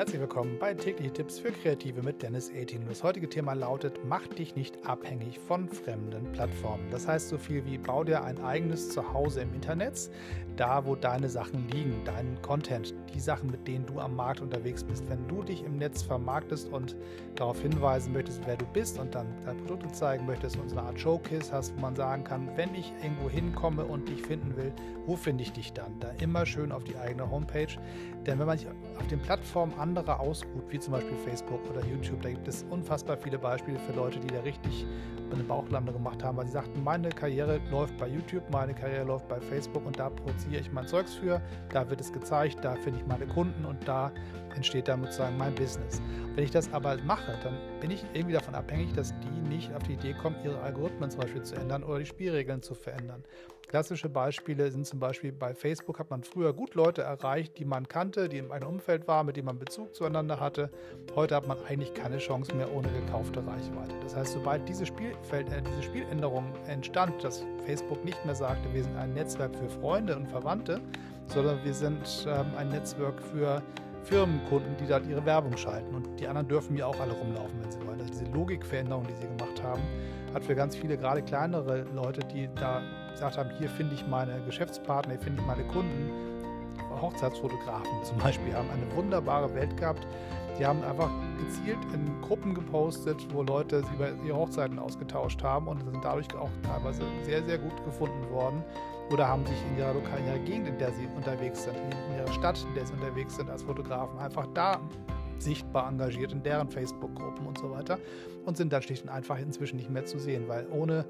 Herzlich willkommen bei tägliche Tipps für Kreative mit Dennis 18. Das heutige Thema lautet: Mach dich nicht abhängig von fremden Plattformen. Das heißt so viel wie: Bau dir ein eigenes Zuhause im Internet, da wo deine Sachen liegen, dein Content, die Sachen, mit denen du am Markt unterwegs bist. Wenn du dich im Netz vermarktest und darauf hinweisen möchtest, wer du bist und dann deine Produkte zeigen möchtest und so eine Art Showcase hast, wo man sagen kann, wenn ich irgendwo hinkomme und dich finden will, wo finde ich dich dann? Da immer schön auf die eigene Homepage. Denn wenn man sich auf den Plattformen anderer ausruht, wie zum Beispiel Facebook oder YouTube, da gibt es unfassbar viele Beispiele für Leute, die da richtig eine Bauchlande gemacht haben, weil sie sagten, meine Karriere läuft bei YouTube, meine Karriere läuft bei Facebook und da produziere ich mein Zeugs für, da wird es gezeigt, da finde ich meine Kunden und da entsteht dann sozusagen mein Business. Wenn ich das aber mache, dann bin ich irgendwie davon abhängig, dass die nicht auf die Idee kommen, ihre Algorithmen zum Beispiel zu ändern oder die Spielregeln zu verändern. Klassische Beispiele sind zum Beispiel bei Facebook hat man früher gut Leute erreicht, die man kannte, die in einem Umfeld waren, mit denen man Bezug zueinander hatte. Heute hat man eigentlich keine Chance mehr ohne gekaufte Reichweite. Das heißt, sobald diese, Spielfeld, äh, diese Spieländerung entstand, dass Facebook nicht mehr sagte, wir sind ein Netzwerk für Freunde und Verwandte, sondern wir sind ähm, ein Netzwerk für Firmenkunden, die dort ihre Werbung schalten. Und die anderen dürfen ja auch alle rumlaufen, wenn sie wollen. Also diese Logikveränderung, die sie gemacht haben, hat für ganz viele, gerade kleinere Leute, die da gesagt haben, hier finde ich meine Geschäftspartner, hier finde ich meine Kunden, Hochzeitsfotografen zum Beispiel, haben eine wunderbare Welt gehabt. Die haben einfach gezielt in Gruppen gepostet, wo Leute über ihre Hochzeiten ausgetauscht haben und sind dadurch auch teilweise sehr, sehr gut gefunden worden oder haben sich in ihrer lokalen ihrer Gegend, in der sie unterwegs sind, in ihrer Stadt, in der sie unterwegs sind als Fotografen, einfach da sichtbar engagiert in deren Facebook-Gruppen und so weiter und sind dann schlicht und einfach inzwischen nicht mehr zu sehen, weil ohne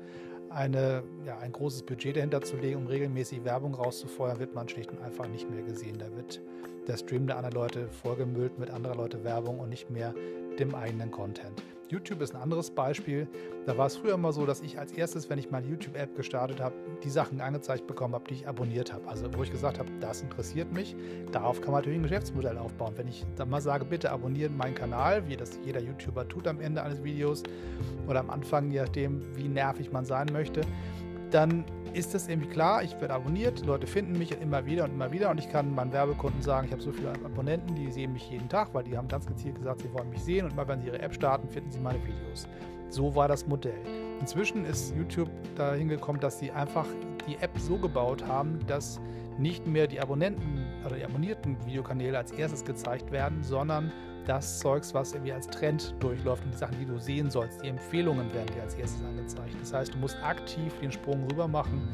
eine, ja, ein großes Budget dahinter zu legen, um regelmäßig Werbung rauszufeuern, wird man schlicht und einfach nicht mehr gesehen. Da wird der Stream der anderen Leute vorgemüllt mit anderer Leute Werbung und nicht mehr dem eigenen Content. YouTube ist ein anderes Beispiel. Da war es früher immer so, dass ich als erstes, wenn ich meine YouTube-App gestartet habe, die Sachen angezeigt bekommen habe, die ich abonniert habe. Also wo ich gesagt habe, das interessiert mich. Darauf kann man natürlich ein Geschäftsmodell aufbauen. Wenn ich dann mal sage, bitte abonnieren meinen Kanal, wie das jeder YouTuber tut am Ende eines Videos oder am Anfang, je nachdem, wie nervig man sein möchte, dann ist das irgendwie klar, ich werde abonniert, Leute finden mich immer wieder und immer wieder und ich kann meinen Werbekunden sagen, ich habe so viele Abonnenten, die sehen mich jeden Tag, weil die haben ganz gezielt gesagt, sie wollen mich sehen und immer wenn sie ihre App starten, finden sie meine Videos. So war das Modell. Inzwischen ist YouTube dahin gekommen, dass sie einfach die App so gebaut haben, dass nicht mehr die Abonnenten oder die abonnierten Videokanäle als erstes gezeigt werden, sondern das Zeugs, was irgendwie als Trend durchläuft und die Sachen, die du sehen sollst, die Empfehlungen werden dir als erstes angezeigt. Das heißt, du musst aktiv den Sprung rüber machen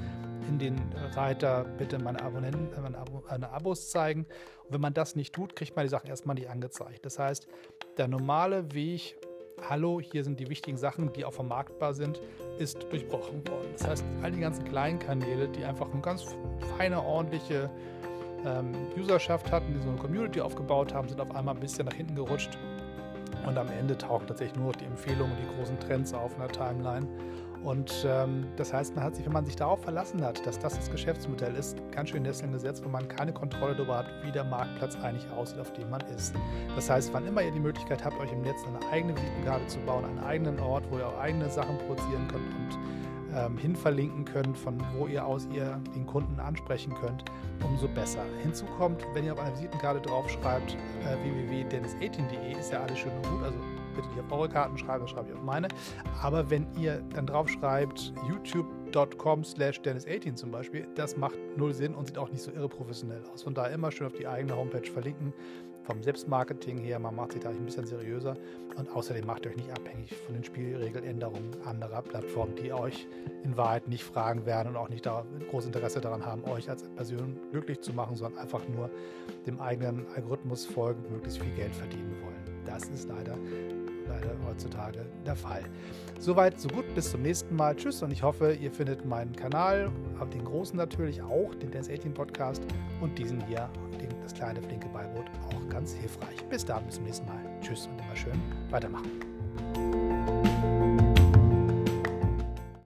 in den Reiter, bitte meine Abonnenten, äh, meine, Abo, meine Abos zeigen. Und wenn man das nicht tut, kriegt man die Sachen erstmal nicht angezeigt. Das heißt, der normale Weg, hallo, hier sind die wichtigen Sachen, die auch vermarktbar sind, ist durchbrochen worden. Das heißt, all die ganzen kleinen Kanäle, die einfach eine ganz feine, ordentliche ähm, Userschaft hatten, die so eine Community aufgebaut haben, sind auf einmal ein bisschen nach hinten gerutscht. Und am Ende tauchen tatsächlich nur noch die Empfehlungen und die großen Trends auf in der Timeline. Und ähm, das heißt, man hat sich, wenn man sich darauf verlassen hat, dass das das Geschäftsmodell ist, ganz schön Nesseln gesetzt, wo man keine Kontrolle darüber hat, wie der Marktplatz eigentlich aussieht, auf dem man ist. Das heißt, wann immer ihr die Möglichkeit habt, euch im Netz eine eigene Visitenkarte zu bauen, einen eigenen Ort, wo ihr auch eigene Sachen produzieren könnt und ähm, hinverlinken könnt, von wo ihr aus ihr den Kunden ansprechen könnt, umso besser. Hinzu kommt, wenn ihr auf einer Visitenkarte draufschreibt, äh, www.dennis18.de, ist ja alles schön und gut, also bitte nicht auf eure Karten schreiben, das schreibe ich auf meine. Aber wenn ihr dann draufschreibt, youtube.com slash dennis18 zum Beispiel, das macht null Sinn und sieht auch nicht so irre professionell aus. Von daher immer schön auf die eigene Homepage verlinken vom Selbstmarketing her, man macht sich da ein bisschen seriöser und außerdem macht euch nicht abhängig von den Spielregeländerungen anderer Plattformen, die euch in Wahrheit nicht fragen werden und auch nicht da großes Interesse daran haben, euch als Person glücklich zu machen, sondern einfach nur dem eigenen Algorithmus folgen, möglichst viel Geld verdienen wollen. Das ist leider leider heutzutage der Fall. Soweit, so gut, bis zum nächsten Mal. Tschüss und ich hoffe, ihr findet meinen Kanal, den großen natürlich auch, den Dance 18 Podcast und diesen hier, den, das kleine flinke Beiboot, auch ganz hilfreich. Bis dann, bis zum nächsten Mal. Tschüss und immer schön weitermachen.